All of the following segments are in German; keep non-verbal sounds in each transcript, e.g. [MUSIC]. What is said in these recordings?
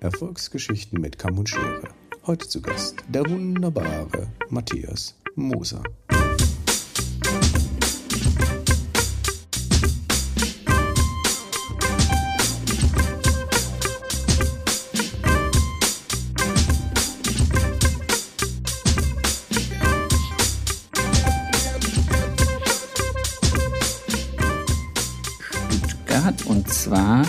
Erfolgsgeschichten mit Kamm und Schere. Heute zu Gast der wunderbare Matthias Moser. Zwar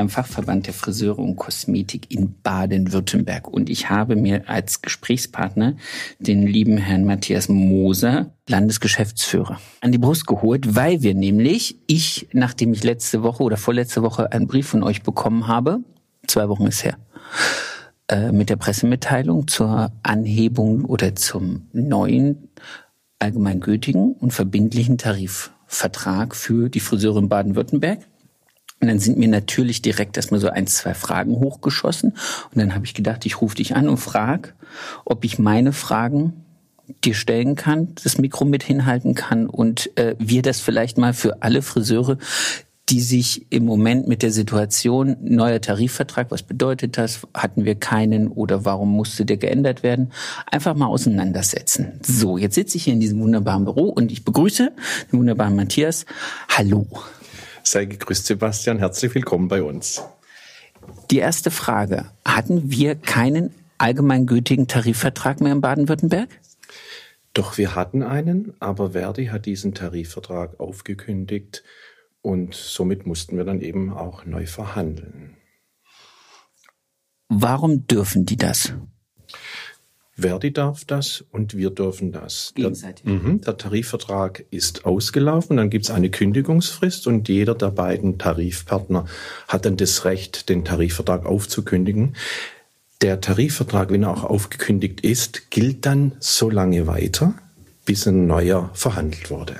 beim Fachverband der Friseure und Kosmetik in Baden-Württemberg. Und ich habe mir als Gesprächspartner den lieben Herrn Matthias Moser, Landesgeschäftsführer, an die Brust geholt, weil wir nämlich, ich, nachdem ich letzte Woche oder vorletzte Woche einen Brief von euch bekommen habe, zwei Wochen ist her, äh, mit der Pressemitteilung zur Anhebung oder zum neuen allgemeingültigen und verbindlichen Tarifvertrag für die Friseure in Baden-Württemberg. Und dann sind mir natürlich direkt erstmal so ein, zwei Fragen hochgeschossen. Und dann habe ich gedacht, ich rufe dich an und frage, ob ich meine Fragen dir stellen kann, das Mikro mit hinhalten kann und äh, wir das vielleicht mal für alle Friseure, die sich im Moment mit der Situation neuer Tarifvertrag, was bedeutet das, hatten wir keinen oder warum musste der geändert werden, einfach mal auseinandersetzen. So, jetzt sitze ich hier in diesem wunderbaren Büro und ich begrüße den wunderbaren Matthias. Hallo. Sei gegrüßt, Sebastian. Herzlich willkommen bei uns. Die erste Frage. Hatten wir keinen allgemeingültigen Tarifvertrag mehr in Baden-Württemberg? Doch wir hatten einen, aber Verdi hat diesen Tarifvertrag aufgekündigt und somit mussten wir dann eben auch neu verhandeln. Warum dürfen die das? Verdi darf das und wir dürfen das. Gegenseitig. Der, mhm, der Tarifvertrag ist ausgelaufen, dann gibt es eine Kündigungsfrist und jeder der beiden Tarifpartner hat dann das Recht, den Tarifvertrag aufzukündigen. Der Tarifvertrag, wenn er auch aufgekündigt ist, gilt dann so lange weiter, bis ein neuer verhandelt wurde.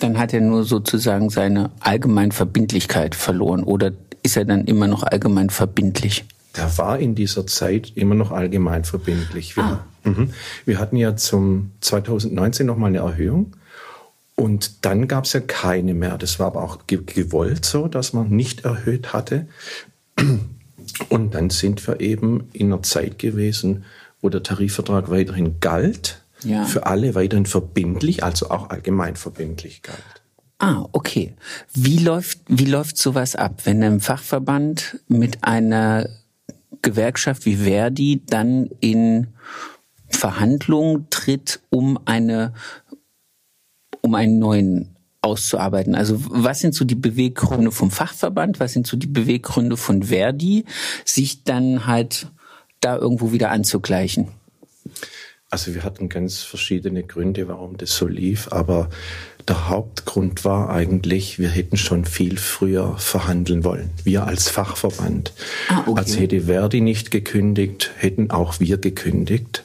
Dann hat er nur sozusagen seine Allgemeinverbindlichkeit verloren oder ist er dann immer noch allgemein verbindlich? Der war in dieser Zeit immer noch allgemein verbindlich. Wir, Ah. Mhm. wir hatten ja zum 2019 nochmal eine Erhöhung und dann gab es ja keine mehr. Das war aber auch ge gewollt so, dass man nicht erhöht hatte. Und dann sind wir eben in einer Zeit gewesen, wo der Tarifvertrag weiterhin galt, Ja. für alle weiterhin verbindlich, also auch allgemein verbindlich galt. Ah, okay. Wie läuft, wie läuft sowas ab, wenn ein Fachverband mit einer Gewerkschaft wie Verdi dann in Verhandlungen tritt, um eine, um einen neuen auszuarbeiten? Also was sind so die Beweggründe vom Fachverband? Was sind so die Beweggründe von Verdi, sich dann halt da irgendwo wieder anzugleichen? Also wir hatten ganz verschiedene Gründe, warum das so lief, aber der Hauptgrund war eigentlich, wir hätten schon viel früher verhandeln wollen. Wir als Fachverband. Ah, okay. Als hätte Verdi nicht gekündigt, hätten auch wir gekündigt.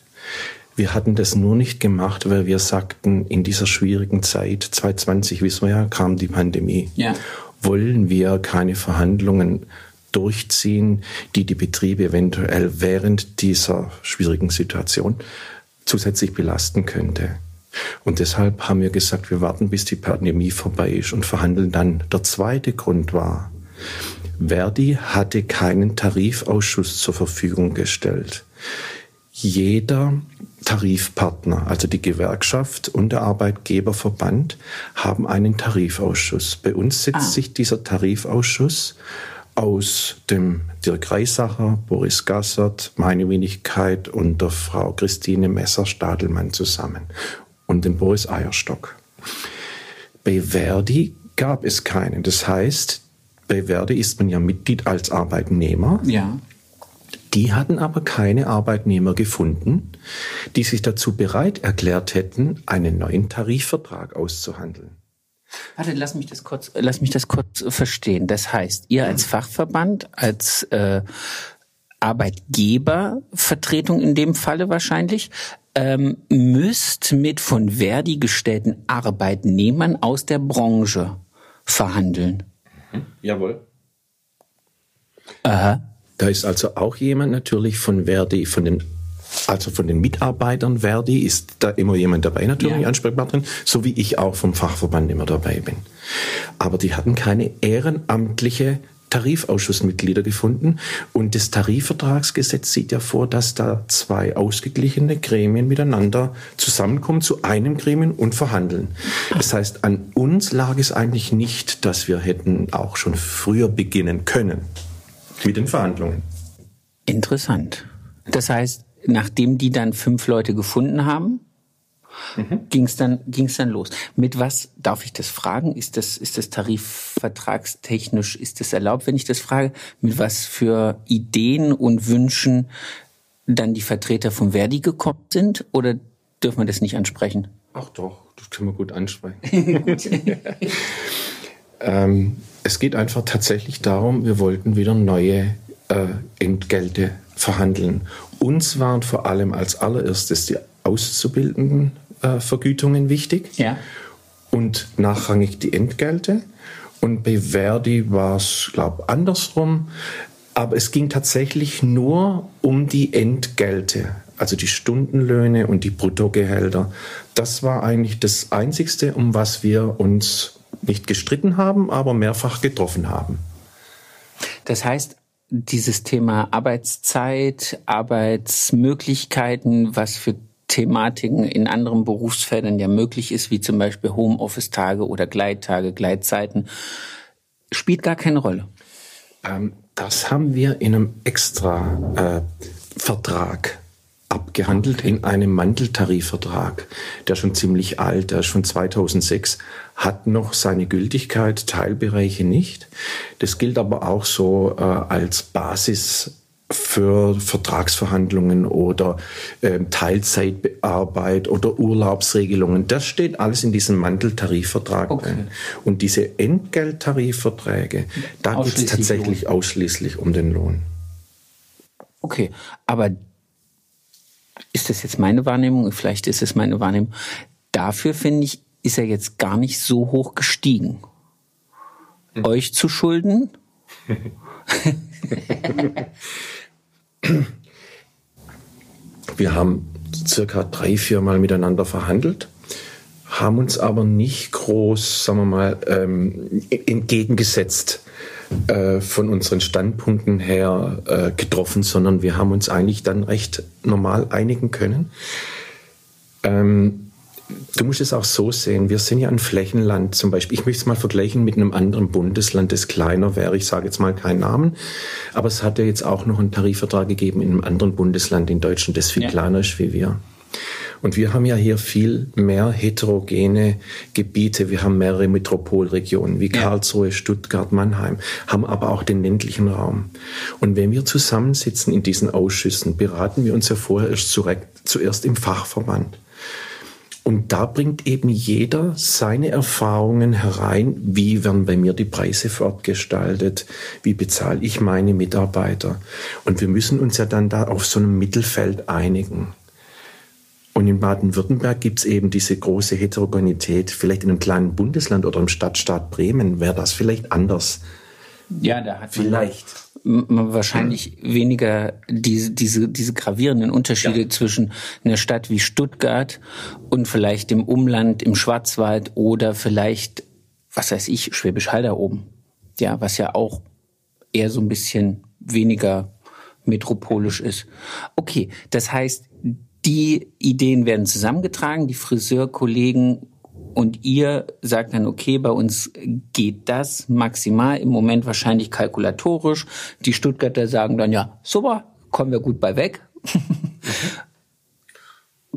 Wir hatten das nur nicht gemacht, weil wir sagten, in dieser schwierigen Zeit, 2020 wissen wir ja, kam die Pandemie. Ja. Wollen wir keine Verhandlungen durchziehen, die die Betriebe eventuell während dieser schwierigen Situation zusätzlich belasten könnte. Und deshalb haben wir gesagt, wir warten, bis die Pandemie vorbei ist und verhandeln dann. Der zweite Grund war, Verdi hatte keinen Tarifausschuss zur Verfügung gestellt. Jeder Tarifpartner, also die Gewerkschaft und der Arbeitgeberverband, haben einen Tarifausschuss. Bei uns setzt Ah. sich dieser Tarifausschuss aus dem Dirk Reisacher, Boris Gassert, meine Wenigkeit und der Frau Christine Messer-Stadelmann zusammen und dem Boris Eierstock. Bei Verdi gab es keinen. Das heißt, bei Verdi ist man ja Mitglied als Arbeitnehmer. Ja. Die hatten aber keine Arbeitnehmer gefunden, die sich dazu bereit erklärt hätten, einen neuen Tarifvertrag auszuhandeln. Warte, lass mich das kurz, lass mich das kurz verstehen. Das heißt, ihr als Fachverband, als äh, Arbeitgebervertretung in dem Falle wahrscheinlich, ähm, müsst mit von Verdi gestellten Arbeitnehmern aus der Branche verhandeln. Jawohl. Aha. Da ist also auch jemand natürlich von Verdi, von den also von den Mitarbeitern Verdi ist da immer jemand dabei, natürlich Ja. Ansprechpartnerin, so wie ich auch vom Fachverband immer dabei bin. Aber die hatten keine ehrenamtliche Tarifausschussmitglieder gefunden. Und das Tarifvertragsgesetz sieht ja vor, dass da zwei ausgeglichene Gremien miteinander zusammenkommen zu einem Gremien und verhandeln. Das heißt, an uns lag es eigentlich nicht, dass wir hätten auch schon früher beginnen können mit den Verhandlungen. Interessant. Das heißt, nachdem die dann fünf Leute gefunden haben, mhm. ging es dann, ging's dann los. Mit was darf ich das fragen? Ist das, ist das tarifvertragstechnisch, ist das erlaubt, wenn ich das frage? Mit was für Ideen und Wünschen dann die Vertreter von Verdi gekommen sind? Oder dürfen wir das nicht ansprechen? Ach doch, das können wir gut ansprechen. [LAUGHS] [LAUGHS] ähm, es geht einfach tatsächlich darum, wir wollten wieder neue äh, Entgelte verhandeln. Uns waren vor allem als allererstes die Auszubildenden äh, Vergütungen wichtig ja. und nachrangig die Entgelte. Und bei Verdi war es, glaube ich, andersrum. Aber es ging tatsächlich nur um die Entgelte, also die Stundenlöhne und die Bruttogehälter. Das war eigentlich das Einzigste, um was wir uns nicht gestritten haben, aber mehrfach getroffen haben. Das heißt, dieses Thema Arbeitszeit, Arbeitsmöglichkeiten, was für Thematiken in anderen Berufsfeldern ja möglich ist, wie zum Beispiel Homeoffice-Tage oder Gleittage, Gleitzeiten, spielt gar keine Rolle. Ähm, das haben wir in einem extra äh, Vertrag abgehandelt, in einem Manteltarifvertrag, der schon ziemlich alt, der ist von 2006, hat noch seine Gültigkeit, Teilbereiche nicht. Das gilt aber auch so äh, als Basis für Vertragsverhandlungen oder äh, Teilzeitarbeit oder Urlaubsregelungen. Das steht alles in diesem Manteltarifvertrag okay. drin. Und diese Entgelttarifverträge, da geht es tatsächlich Lohn. ausschließlich um den Lohn. Okay, aber ist das jetzt meine Wahrnehmung? Vielleicht ist es meine Wahrnehmung. Dafür finde ich, ist er jetzt gar nicht so hoch gestiegen. Hm. Euch zu schulden? Wir haben circa drei, vier Mal miteinander verhandelt, haben uns aber nicht groß, sagen wir mal, ähm, entgegengesetzt äh, von unseren Standpunkten her äh, getroffen, sondern wir haben uns eigentlich dann recht normal einigen können. Ähm, Du musst es auch so sehen. Wir sind ja ein Flächenland zum Beispiel. Ich möchte es mal vergleichen mit einem anderen Bundesland, das kleiner wäre. Ich sage jetzt mal keinen Namen. Aber es hat ja jetzt auch noch einen Tarifvertrag gegeben in einem anderen Bundesland in Deutschland, das viel ja. kleiner ist wie wir. Und wir haben ja hier viel mehr heterogene Gebiete. Wir haben mehrere Metropolregionen wie Karlsruhe, Stuttgart, Mannheim, haben aber auch den ländlichen Raum. Und wenn wir zusammensitzen in diesen Ausschüssen, beraten wir uns ja vorher erst zuerst im Fachverband. Und da bringt eben jeder seine Erfahrungen herein. Wie werden bei mir die Preise fortgestaltet? Wie bezahle ich meine Mitarbeiter? Und wir müssen uns ja dann da auf so einem Mittelfeld einigen. Und in Baden-Württemberg gibt es eben diese große Heterogenität. Vielleicht in einem kleinen Bundesland oder im Stadtstaat Bremen wäre das vielleicht anders. Ja, da hat vielleicht wahrscheinlich mhm. weniger diese, diese, diese gravierenden Unterschiede ja. zwischen einer Stadt wie Stuttgart und vielleicht im Umland, im Schwarzwald oder vielleicht, was weiß ich, Schwäbisch Hall da oben. Ja, was ja auch eher so ein bisschen weniger metropolisch ist. Okay, das heißt, die Ideen werden zusammengetragen, die Friseurkollegen und ihr sagt dann, okay, bei uns geht das maximal, im Moment wahrscheinlich kalkulatorisch. Die Stuttgarter sagen dann, ja, super, kommen wir gut bei weg. [LAUGHS]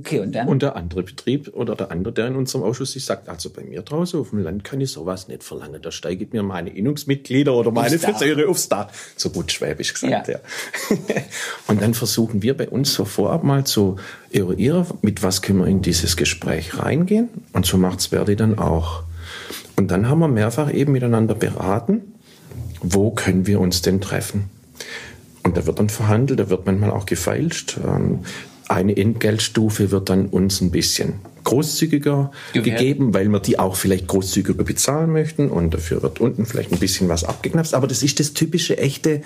Okay, und dann? Und der andere Betrieb oder der andere, der in unserem Ausschuss sich sagt, also bei mir draußen auf dem Land kann ich sowas nicht verlangen. Da steigt mir meine Innungsmitglieder oder meine Friseure aufs Dach. So gut schwäbisch gesagt, ja. ja. [LAUGHS] und dann versuchen wir bei uns so vorab mal zu eruieren, mit was können wir in dieses Gespräch reingehen. Und so macht's Verdi dann auch. Und dann haben wir mehrfach eben miteinander beraten, wo können wir uns denn treffen. Und da wird dann verhandelt, da wird manchmal auch gefeilscht. Eine Entgeltstufe wird dann uns ein bisschen großzügiger Gewährt. gegeben, weil wir die auch vielleicht großzügiger bezahlen möchten und dafür wird unten vielleicht ein bisschen was abgeknapst. Aber das ist das typische echte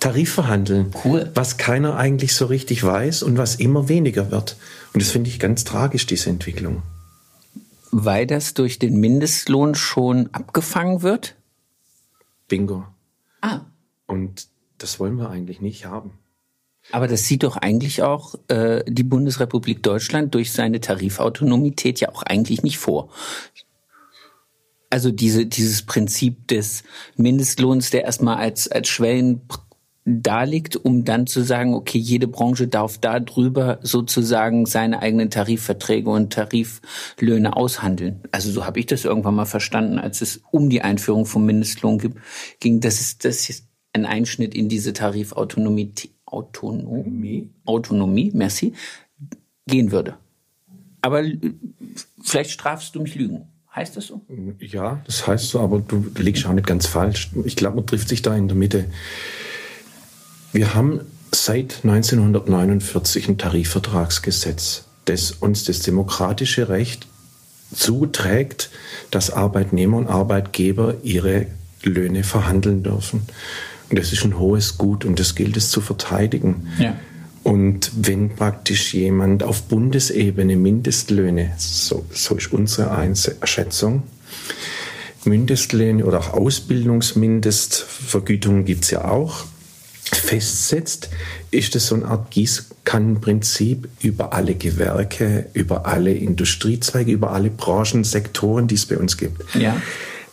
Tarifverhandeln, cool. was keiner eigentlich so richtig weiß und was immer weniger wird. Und das finde ich ganz tragisch, diese Entwicklung. Weil das durch den Mindestlohn schon abgefangen wird? Bingo. Ah, Und das wollen wir eigentlich nicht haben. Aber das sieht doch eigentlich auch äh, die Bundesrepublik Deutschland durch seine Tarifautonomität ja auch eigentlich nicht vor. Also diese, dieses Prinzip des Mindestlohns, der erstmal als, als Schwellen da liegt, um dann zu sagen, okay, jede Branche darf da drüber sozusagen seine eigenen Tarifverträge und Tariflöhne aushandeln. Also so habe ich das irgendwann mal verstanden, als es um die Einführung vom Mindestlohn ging. Das ist, das ist ein Einschnitt in diese Tarifautonomie, Autonomie, Autonomie, merci, gehen würde. Aber vielleicht strafst du mich Lügen. Heißt das so? Ja, das heißt so, aber du liegst auch nicht ganz falsch. Ich glaube, man trifft sich da in der Mitte. Wir haben seit 1949 ein Tarifvertragsgesetz, das uns das demokratische Recht zuträgt, dass Arbeitnehmer und Arbeitgeber ihre Löhne verhandeln dürfen. Das ist ein hohes Gut und das gilt es zu verteidigen. Ja. Und wenn praktisch jemand auf Bundesebene Mindestlöhne, so, so ist unsere Einschätzung, Mindestlöhne oder auch Ausbildungsmindestvergütungen gibt es ja auch, festsetzt, ist das so eine Art Gießkannenprinzip über alle Gewerke, über alle Industriezweige, über alle Branchen, Sektoren, die es bei uns gibt. Ja.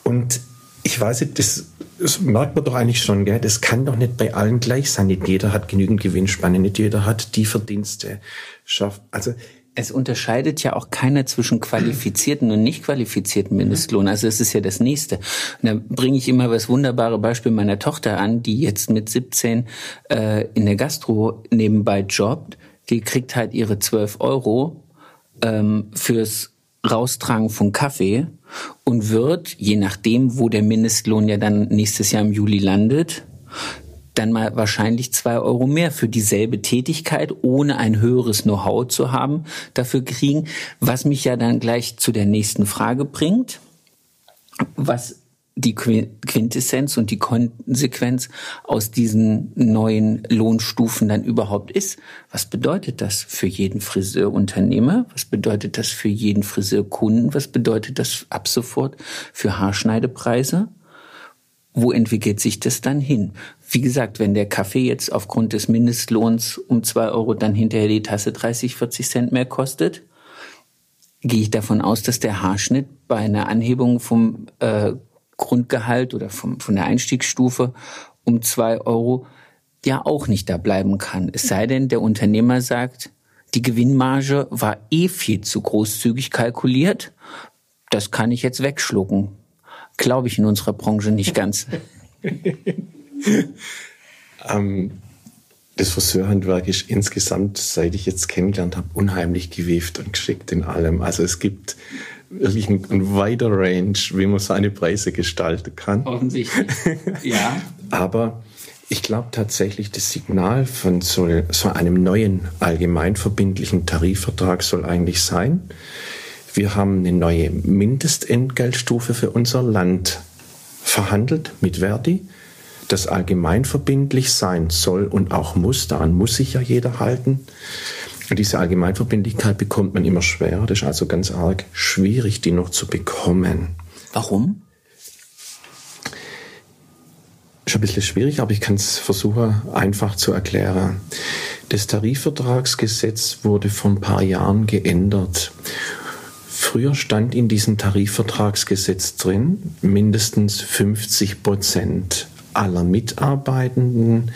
Und ich weiß nicht, das, das merkt man doch eigentlich schon, gell? das kann doch nicht bei allen gleich sein. Nicht jeder hat genügend Gewinnspanne, nicht jeder hat die Verdienste. Schafft. Also es unterscheidet ja auch keiner zwischen qualifizierten und nicht qualifizierten Mindestlohn. Also es ist ja das Nächste. Und da bringe ich immer das wunderbare Beispiel meiner Tochter an, die jetzt mit 17 äh, in der Gastro nebenbei jobbt. Die kriegt halt ihre 12 Euro ähm, fürs Raustragen von Kaffee und wird, je nachdem, wo der Mindestlohn ja dann nächstes Jahr im Juli landet, dann mal wahrscheinlich zwei Euro mehr für dieselbe Tätigkeit, ohne ein höheres Know-how zu haben, dafür kriegen, was mich ja dann gleich zu der nächsten Frage bringt. Was die Quintessenz und die Konsequenz aus diesen neuen Lohnstufen dann überhaupt ist. Was bedeutet das für jeden Friseurunternehmer? Was bedeutet das für jeden Friseurkunden? Was bedeutet das ab sofort für Haarschneidepreise? Wo entwickelt sich das dann hin? Wie gesagt, wenn der Kaffee jetzt aufgrund des Mindestlohns um zwei Euro dann hinterher die Tasse 30, 40 Cent mehr kostet, gehe ich davon aus, dass der Haarschnitt bei einer Anhebung vom äh, Grundgehalt oder vom, von der Einstiegsstufe um zwei Euro ja auch nicht da bleiben kann. Es sei denn, der Unternehmer sagt, die Gewinnmarge war eh viel zu großzügig kalkuliert. Das kann ich jetzt wegschlucken. Glaube ich in unserer Branche nicht ganz. [LAUGHS] ähm, das Friseurhandwerk ist insgesamt, seit ich jetzt kennengelernt habe, unheimlich gewieft und geschickt in allem. Also es gibt wirklich ein, ein weiter Range, wie man seine Preise gestalten kann. Offensichtlich. [LAUGHS] Ja. Aber ich glaube tatsächlich, das Signal von so, so einem neuen allgemeinverbindlichen Tarifvertrag soll eigentlich sein, wir haben eine neue Mindestentgeltstufe für unser Land verhandelt mit Verdi, das allgemeinverbindlich sein soll und auch muss. Daran muss sich ja jeder halten. Und diese Allgemeinverbindlichkeit bekommt man immer schwerer. Das ist also ganz arg schwierig, die noch zu bekommen. Warum? Ist ein bisschen schwierig, aber ich kann es versuchen, einfach zu erklären. Das Tarifvertragsgesetz wurde vor ein paar Jahren geändert. Früher stand in diesem Tarifvertragsgesetz drin, mindestens 50 Prozent aller Mitarbeitenden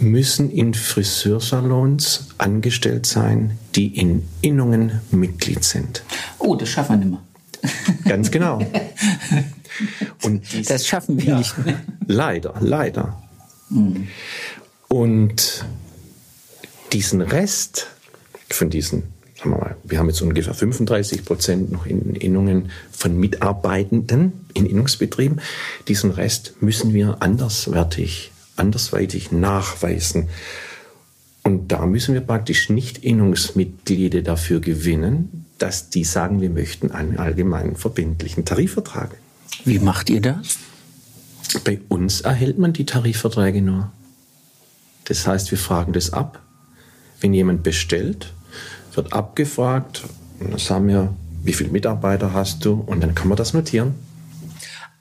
müssen in Friseursalons angestellt sein, die in Innungen Mitglied sind. Oh, das schaffen wir nicht mehr. [LAUGHS] Ganz genau. Und dies, das schaffen wir ja, nicht mehr. Leider, leider. Mhm. Und diesen Rest von diesen, sagen wir mal, wir haben jetzt ungefähr 35 Prozent noch in Innungen von Mitarbeitenden in Innungsbetrieben. Diesen Rest müssen wir anderswertig andersweitig nachweisen. Und da müssen wir praktisch nicht Innungsmitglieder dafür gewinnen, dass die sagen, wir möchten einen allgemeinen verbindlichen Tarifvertrag. Wie macht ihr das? Bei uns erhält man die Tarifverträge nur. Das heißt, wir fragen das ab. Wenn jemand bestellt, wird abgefragt, und dann sagen wir, wie viele Mitarbeiter hast du? Und dann kann man das notieren.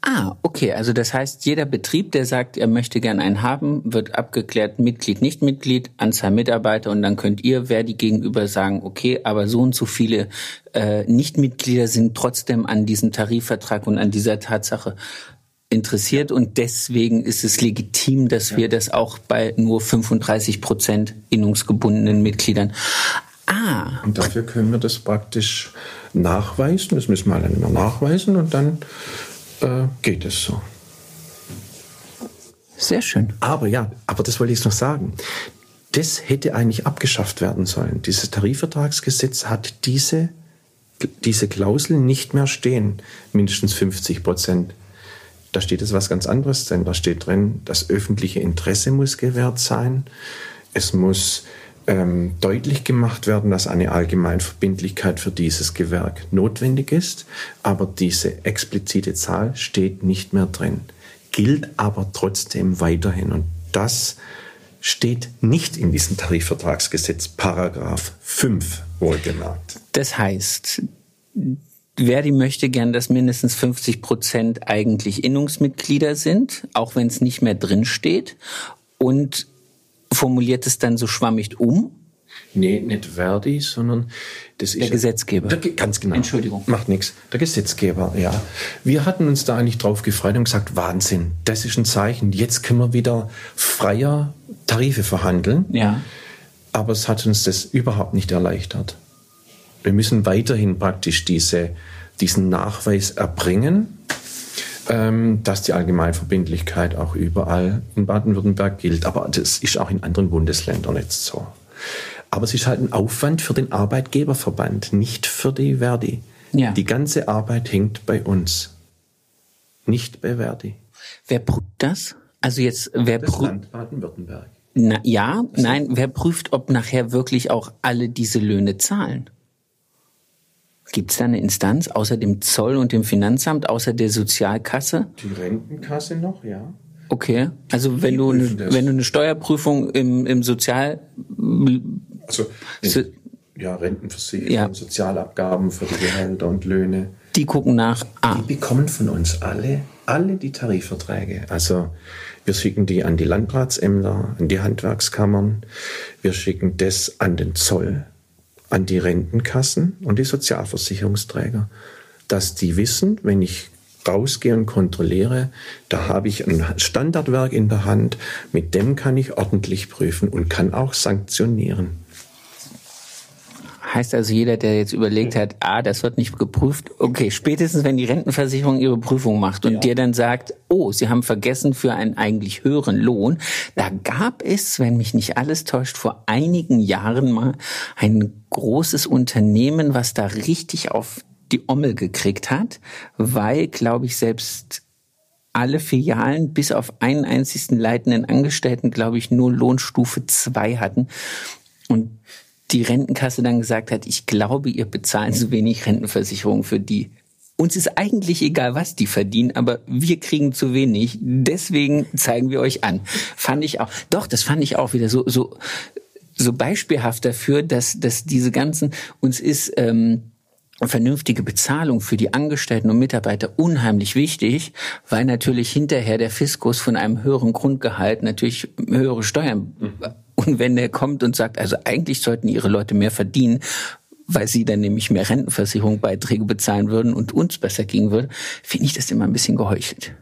Ah, okay. Also das heißt, jeder Betrieb, der sagt, er möchte gern einen haben, wird abgeklärt, Mitglied, nicht Mitglied, Anzahl Mitarbeiter und dann könnt ihr, wer die gegenüber sagen, okay, aber so und so viele äh, Nichtmitglieder sind trotzdem an diesem Tarifvertrag und an dieser Tatsache interessiert und deswegen ist es legitim, dass ja. wir das auch bei nur 35 Prozent innungsgebundenen Mitgliedern. Ah. Und dafür können wir das praktisch nachweisen. Das müssen wir dann immer nachweisen und dann äh, geht es so. Sehr schön. Aber ja, aber das wollte ich jetzt noch sagen. Das hätte eigentlich abgeschafft werden sollen. Dieses Tarifvertragsgesetz hat diese, diese Klausel nicht mehr stehen, mindestens 50 Prozent. Da steht es was ganz anderes drin. Da steht drin, das öffentliche Interesse muss gewährt sein. Es muss ähm, deutlich gemacht werden, dass eine Allgemeinverbindlichkeit für dieses Gewerk notwendig ist, aber diese explizite Zahl steht nicht mehr drin, gilt aber trotzdem weiterhin. Und das steht nicht in diesem Tarifvertragsgesetz, Paragraph 5 wohlgemerkt. Das heißt, Verdi möchte gern, dass mindestens 50 Prozent eigentlich Innungsmitglieder sind, auch wenn es nicht mehr drin steht. Und formuliert es dann so schwammig um? Nee, nicht Verdi, sondern das ist der Gesetzgeber. Der, ganz genau. Entschuldigung. Macht nichts. Der Gesetzgeber, ja. Wir hatten uns da eigentlich drauf gefreut und gesagt, Wahnsinn, das ist ein Zeichen. Jetzt können wir wieder freier Tarife verhandeln. Ja. Aber es hat uns das überhaupt nicht erleichtert. Wir müssen weiterhin praktisch diese, diesen Nachweis erbringen dass die Allgemeinverbindlichkeit auch überall in Baden-Württemberg gilt. Aber das ist auch in anderen Bundesländern jetzt so. Aber es ist halt ein Aufwand für den Arbeitgeberverband, nicht für die Verdi. Ja. Die ganze Arbeit hängt bei uns, nicht bei Verdi. Wer prüft das? Also jetzt, wer das prüft? Land Baden-Württemberg. Na, ja, nein, wer prüft, ob nachher wirklich auch alle diese Löhne zahlen? Gibt es da eine Instanz außer dem Zoll und dem Finanzamt, außer der Sozialkasse? Die Rentenkasse noch, ja. Okay, also wenn du, eine, wenn du eine Steuerprüfung im, im Sozial... Also, so, ja, Rentenversicherung, ja. Sozialabgaben für die Gehälter und Löhne. Die gucken nach. Ah. Die bekommen von uns alle, alle die Tarifverträge. Also wir schicken die an die Landratsämter, an die Handwerkskammern. Wir schicken das an den Zoll an die Rentenkassen und die Sozialversicherungsträger, dass die wissen, wenn ich rausgehe und kontrolliere, da habe ich ein Standardwerk in der Hand, mit dem kann ich ordentlich prüfen und kann auch sanktionieren. Heißt also jeder, der jetzt überlegt hat, ah, das wird nicht geprüft, okay, spätestens wenn die Rentenversicherung ihre Prüfung macht und ja. dir dann sagt, oh, sie haben vergessen für einen eigentlich höheren Lohn, da gab es, wenn mich nicht alles täuscht, vor einigen Jahren mal ein großes Unternehmen, was da richtig auf die Ommel gekriegt hat, weil, glaube ich, selbst alle Filialen bis auf einen einzigen leitenden Angestellten, glaube ich, nur Lohnstufe 2 hatten. Und die Rentenkasse dann gesagt hat, ich glaube, ihr bezahlt zu wenig Rentenversicherung für die. Uns ist eigentlich egal, was die verdienen, aber wir kriegen zu wenig. Deswegen zeigen wir euch an. Fand ich auch. Doch, das fand ich auch wieder so, so, so beispielhaft dafür, dass, dass diese ganzen, uns ist, ähm, vernünftige Bezahlung für die Angestellten und Mitarbeiter unheimlich wichtig, weil natürlich hinterher der Fiskus von einem höheren Grundgehalt natürlich höhere Steuern mhm. Und wenn der kommt und sagt, also eigentlich sollten ihre Leute mehr verdienen, weil sie dann nämlich mehr Rentenversicherungsbeiträge bezahlen würden und uns besser gehen würde, finde ich das immer ein bisschen geheuchelt.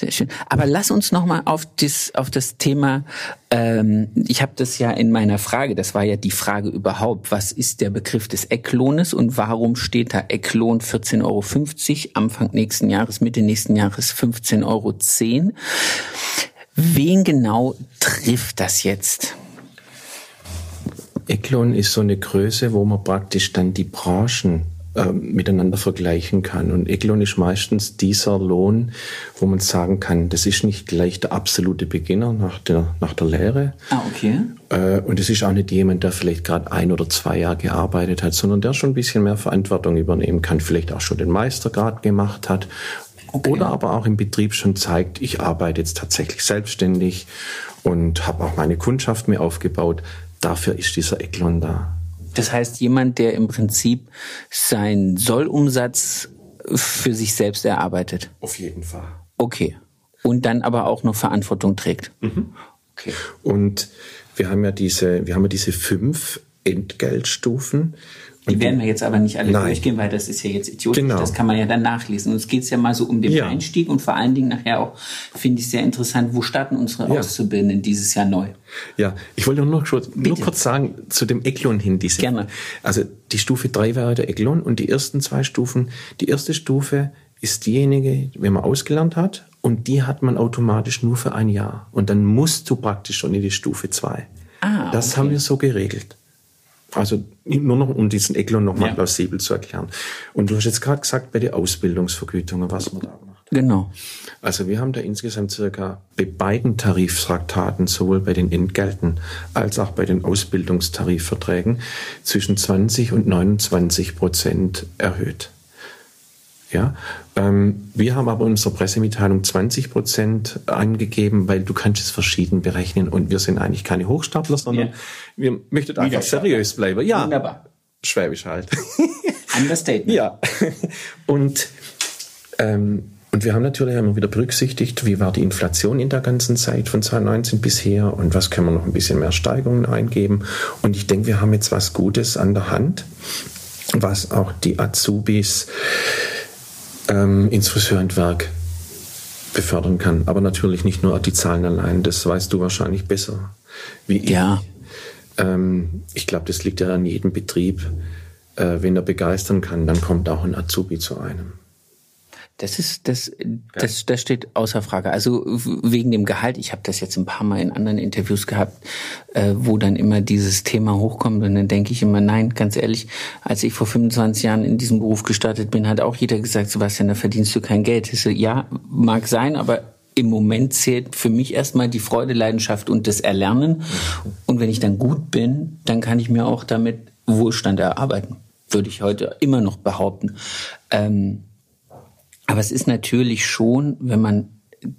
Sehr schön. Aber lass uns noch mal auf das auf das Thema. Ähm, ich habe das ja in meiner Frage. Das war ja die Frage überhaupt. Was ist der Begriff des Ecklohnes und warum steht da Ecklohn 14,50 Euro Anfang nächsten Jahres, Mitte nächsten Jahres 15,10 Euro? Wen genau trifft das jetzt? Ecklohn ist so eine Größe, wo man praktisch dann die Branchen äh, miteinander vergleichen kann. Und Eklon ist meistens dieser Lohn, wo man sagen kann, das ist nicht gleich der absolute Beginner nach der, nach der Lehre. Ah, okay. Äh, und es ist auch nicht jemand, der vielleicht gerade ein oder zwei Jahre gearbeitet hat, sondern der schon ein bisschen mehr Verantwortung übernehmen kann, vielleicht auch schon den Meistergrad gemacht hat Okay. Oder aber auch im Betrieb schon zeigt, ich arbeite jetzt tatsächlich selbstständig und habe auch meine Kundschaft mir aufgebaut. Dafür ist dieser Eklon da. Das heißt, jemand, der im Prinzip seinen Sollumsatz für sich selbst erarbeitet. Auf jeden Fall. Okay. Und dann aber auch noch Verantwortung trägt. Mhm. Okay. Und wir haben ja diese, wir haben ja diese fünf Entgeltstufen. Die werden wir jetzt aber nicht alle Nein. durchgehen, weil das ist ja jetzt idiotisch. Genau. Das kann man ja dann nachlesen. Und es geht ja mal so um den ja. Einstieg und vor allen Dingen nachher auch, finde ich sehr interessant, wo starten unsere ja. Auszubildenden dieses Jahr neu? Ja, ich wollte nur, nur kurz sagen, zu dem Eklon hin. Diese, Gerne. Also die Stufe 3 wäre der Eklon und die ersten zwei Stufen. Die erste Stufe ist diejenige, wenn man ausgelernt hat und die hat man automatisch nur für ein Jahr. Und dann musst du praktisch schon in die Stufe 2. Ah, das okay. haben wir so geregelt. Also nur noch, um diesen Eklon nochmal ja. plausibel zu erklären. Und du hast jetzt gerade gesagt, bei den Ausbildungsvergütungen, was man da macht. Genau. Also wir haben da insgesamt circa bei beiden Tariftraktaten, sowohl bei den Entgelten als auch bei den Ausbildungstarifverträgen, zwischen 20 und 29 Prozent erhöht. Ja, ähm, wir haben aber in unserer Pressemitteilung 20 Prozent angegeben, weil du kannst es verschieden berechnen und wir sind eigentlich keine Hochstapler, sondern ja. wir möchten einfach seriös bleiben. Ja, wunderbar. Schwäbisch halt. [LAUGHS] Understatement. Ja. Und ähm, und wir haben natürlich immer wieder berücksichtigt, wie war die Inflation in der ganzen Zeit von 2019 bisher und was können wir noch ein bisschen mehr Steigerungen eingeben. Und ich denke, wir haben jetzt was Gutes an der Hand, was auch die Azubis ähm, ins Friseurhandwerk befördern kann. Aber natürlich nicht nur die Zahlen allein, das weißt du wahrscheinlich besser wie ich. Ja. Ähm, ich glaube, das liegt ja an jedem Betrieb. Äh, wenn er begeistern kann, dann kommt auch ein Azubi zu einem. Das ist das, das, das steht außer Frage. Also wegen dem Gehalt. Ich habe das jetzt ein paar Mal in anderen Interviews gehabt, äh, wo dann immer dieses Thema hochkommt und dann denke ich immer, nein, ganz ehrlich, als ich vor 25 Jahren in diesem Beruf gestartet bin, hat auch jeder gesagt, Sebastian, da verdienst du kein Geld. Ich so, ja, mag sein, aber im Moment zählt für mich erstmal die Freude, Leidenschaft und das Erlernen. Und wenn ich dann gut bin, dann kann ich mir auch damit Wohlstand erarbeiten, würde ich heute immer noch behaupten. Ähm, aber es ist natürlich schon, wenn man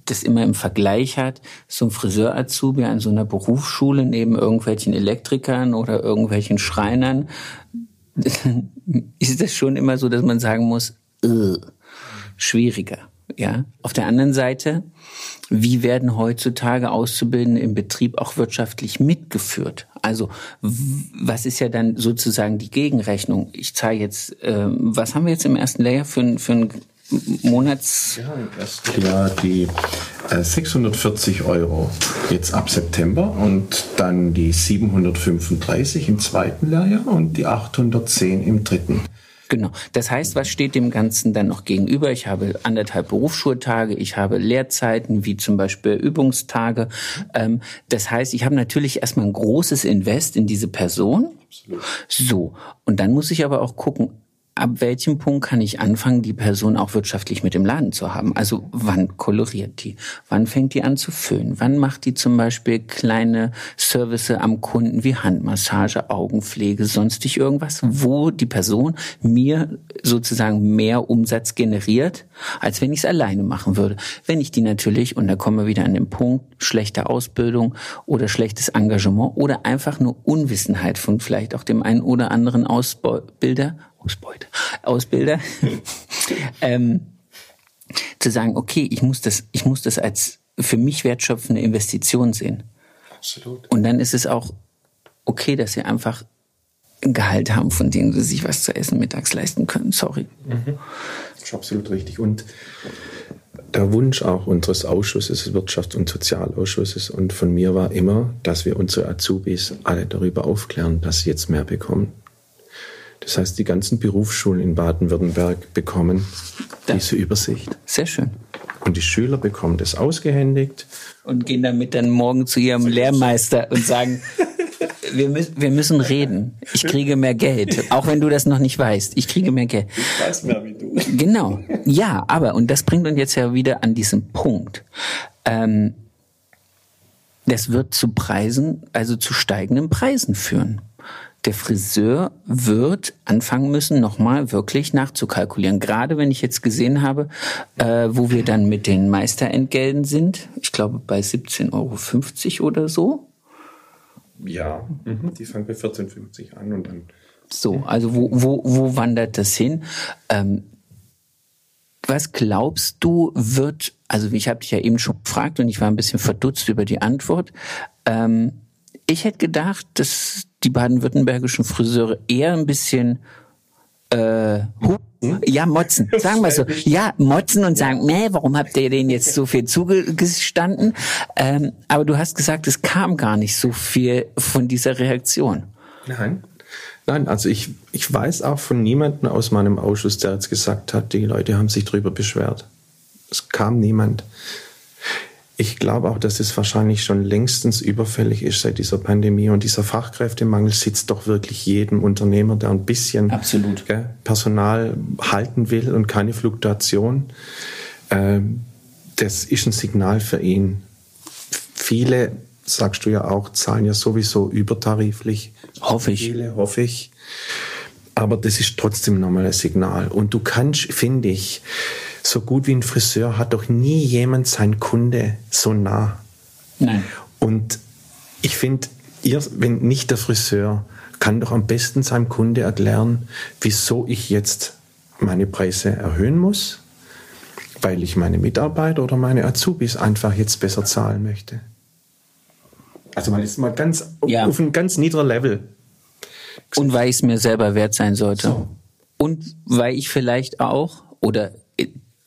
das immer im Vergleich hat, so ein Friseur-Azubi an so einer Berufsschule neben irgendwelchen Elektrikern oder irgendwelchen Schreinern, [LAUGHS] ist das schon immer so, dass man sagen muss, äh, schwieriger. Ja. Auf der anderen Seite, wie werden heutzutage Auszubildende im Betrieb auch wirtschaftlich mitgeführt? Also was ist ja dann sozusagen die Gegenrechnung? Ich zahle jetzt, äh, was haben wir jetzt im ersten Layer für, für ein Monats... Ja, im ersten Jahr die äh, 640 Euro jetzt ab September und dann die 735 im zweiten Lehrjahr und die 810 im dritten. Genau. Das heißt, was steht dem Ganzen dann noch gegenüber? Ich habe anderthalb Berufsschultage, ich habe Lehrzeiten, wie zum Beispiel Übungstage. Ähm, das heißt, ich habe natürlich erstmal ein großes Invest in diese Person. Absolut. So. Und dann muss ich aber auch gucken, ab welchem Punkt kann ich anfangen, die Person auch wirtschaftlich mit im Laden zu haben? Also wann koloriert die? Wann fängt die an zu föhnen? Wann macht die zum Beispiel kleine Service am Kunden wie Handmassage, Augenpflege, sonstig irgendwas, wo die Person mir sozusagen mehr Umsatz generiert, als wenn ich es alleine machen würde. Wenn ich die natürlich, und da kommen wir wieder an den Punkt, schlechte Ausbildung oder schlechtes Engagement oder einfach nur Unwissenheit von vielleicht auch dem einen oder anderen Ausbilder Ausbeute, Ausbilder, [LAUGHS] ähm, zu sagen, okay, ich muss das, ich muss das als für mich wertschöpfende Investition sehen. Absolut. Und dann ist es auch okay, dass sie einfach ein Gehalt haben, von dem sie sich was zu essen mittags leisten können. Sorry. Mhm. Das ist absolut richtig. Und der Wunsch auch unseres Ausschusses, Wirtschafts- und Sozialausschusses und von mir war immer, dass wir unsere Azubis alle darüber aufklären, dass sie jetzt mehr bekommen. Das heißt, die ganzen Berufsschulen in Baden-Württemberg bekommen ja. diese Übersicht. Sehr schön. Und die Schüler bekommen das ausgehändigt. Und gehen damit dann morgen zu ihrem Lehrmeister und sagen, [LAUGHS] wir, müssen, wir müssen reden. Ich kriege mehr Geld. Auch wenn du das noch nicht weißt. Ich kriege mehr Geld. Ich weiß mehr wie du. Genau. Ja, aber, und das bringt uns jetzt ja wieder an diesen Punkt. Ähm, das wird zu Preisen, also zu steigenden Preisen führen der Friseur wird anfangen müssen, nochmal wirklich nachzukalkulieren. Gerade wenn ich jetzt gesehen habe, äh, wo wir dann mit den Meisterentgelten sind, ich glaube bei 17,50 Euro oder so. Ja, mhm. die fangen bei 14,50 an und dann. So, also wo, wo, wo wandert das hin? Ähm, was glaubst du, wird, also ich habe dich ja eben schon gefragt und ich war ein bisschen verdutzt über die Antwort. Ähm, ich hätte gedacht, dass die baden-württembergischen Friseure eher ein bisschen äh, ja, motzen, sagen wir so. Ja, motzen und sagen, nee, warum habt ihr denen jetzt so viel zugestanden? Ähm, aber du hast gesagt, es kam gar nicht so viel von dieser Reaktion. Nein. Nein, also ich, ich weiß auch von niemandem aus meinem Ausschuss, der jetzt gesagt hat, die Leute haben sich darüber beschwert. Es kam niemand. Ich glaube auch, dass es wahrscheinlich schon längstens überfällig ist seit dieser Pandemie und dieser Fachkräftemangel sitzt doch wirklich jedem Unternehmer, der ein bisschen. Gell, Personal halten will und keine Fluktuation. Ähm, das ist ein Signal für ihn. Viele, sagst du ja auch, zahlen ja sowieso übertariflich. Hoffe ich. Viele, hoffe ich. Aber das ist trotzdem nochmal ein Signal. Und du kannst, finde ich, so gut wie ein Friseur hat doch nie jemand sein Kunde so nah. Nein. Und ich finde, ihr, wenn nicht der Friseur, kann doch am besten seinem Kunde erklären, wieso ich jetzt meine Preise erhöhen muss, weil ich meine Mitarbeiter oder meine Azubis einfach jetzt besser zahlen möchte. Also man ist mal ganz Ja. auf ein ganz niedriger Level. Und weil ich es mir selber wert sein sollte. So. Und weil ich vielleicht auch oder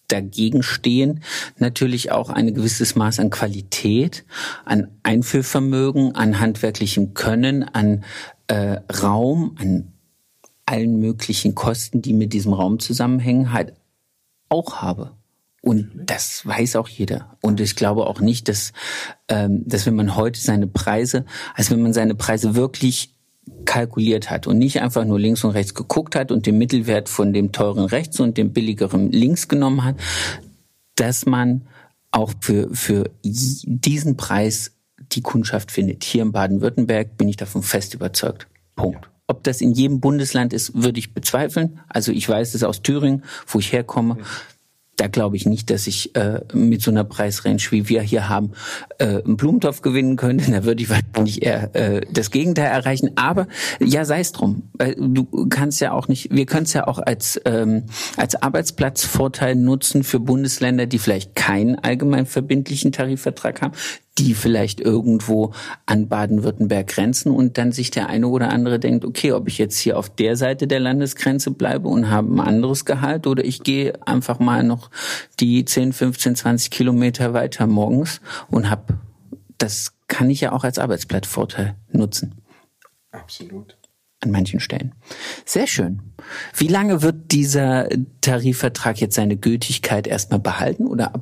dagegen stehen natürlich auch ein gewisses Maß an Qualität, an Einfühlvermögen, an handwerklichem Können, an äh, Raum, an allen möglichen Kosten, die mit diesem Raum zusammenhängen, halt auch habe. Und das weiß auch jeder. Und ich glaube auch nicht, dass, ähm, dass wenn man heute seine Preise, also wenn man seine Preise wirklich kalkuliert hat und nicht einfach nur links und rechts geguckt hat und den Mittelwert von dem teuren rechts und dem billigeren links genommen hat, dass man auch für, für diesen Preis die Kundschaft findet. Hier in Baden-Württemberg bin ich davon fest überzeugt. Punkt. Ob das in jedem Bundesland ist, würde ich bezweifeln. Also ich weiß es aus Thüringen, wo ich herkomme. Da glaube ich nicht, dass ich äh, mit so einer Preisrange, wie wir hier haben, äh, einen Blumentopf gewinnen könnte. [LAUGHS] Da würde ich wahrscheinlich eher äh, das Gegenteil erreichen. Aber ja, sei es drum. Du kannst ja auch nicht, wir können es ja auch als, ähm, als Arbeitsplatzvorteil nutzen für Bundesländer, die vielleicht keinen allgemein verbindlichen Tarifvertrag haben, die vielleicht irgendwo an Baden-Württemberg grenzen und dann sich der eine oder andere denkt, okay, ob ich jetzt hier auf der Seite der Landesgrenze bleibe und habe ein anderes Gehalt oder ich gehe einfach mal noch die 10, 15, 20 Kilometer weiter morgens und habe, das kann ich ja auch als Arbeitsplatzvorteil nutzen Absolut. An manchen Stellen. Sehr schön. Wie lange wird dieser Tarifvertrag jetzt seine Gültigkeit erstmal behalten oder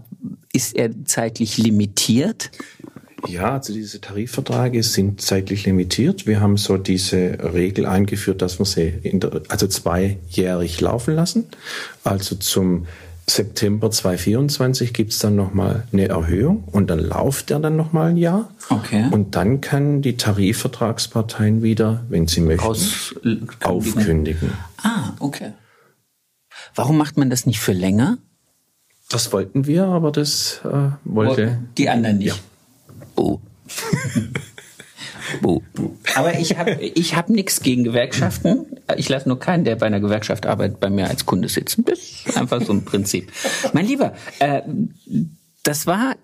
ist er zeitlich limitiert? Ja, also diese Tarifverträge sind zeitlich limitiert. Wir haben so diese Regel eingeführt, dass wir sie der, also zweijährig laufen lassen. Also zum September 2024 gibt's dann nochmal eine Erhöhung und dann lauft der dann nochmal ein Jahr. Okay. Und dann können die Tarifvertragsparteien wieder, wenn sie möchten, Aus aufkündigen. Ah, okay. Warum macht man das nicht für länger? Das wollten wir, aber das äh, wollte Die anderen nicht. Oh. [LAUGHS] Oh. Aber ich habe ich hab nichts gegen Gewerkschaften. Ich lasse nur keinen, der bei einer Gewerkschaft arbeitet, bei mir als Kunde sitzen. Das ist einfach so ein Prinzip. Mein Lieber, äh, das war,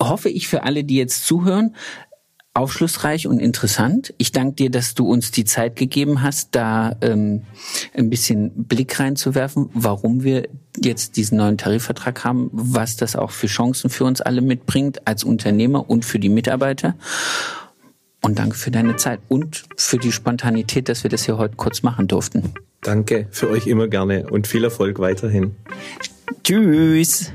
hoffe ich, für alle, die jetzt zuhören, aufschlussreich und interessant. Ich danke dir, dass du uns die Zeit gegeben hast, da ähm, ein bisschen Blick reinzuwerfen, warum wir jetzt diesen neuen Tarifvertrag haben, was das auch für Chancen für uns alle mitbringt als Unternehmer und für die Mitarbeiter. Und danke für deine Zeit und für die Spontanität, dass wir das hier heute kurz machen durften. Danke für euch immer gerne und viel Erfolg weiterhin. Tschüss.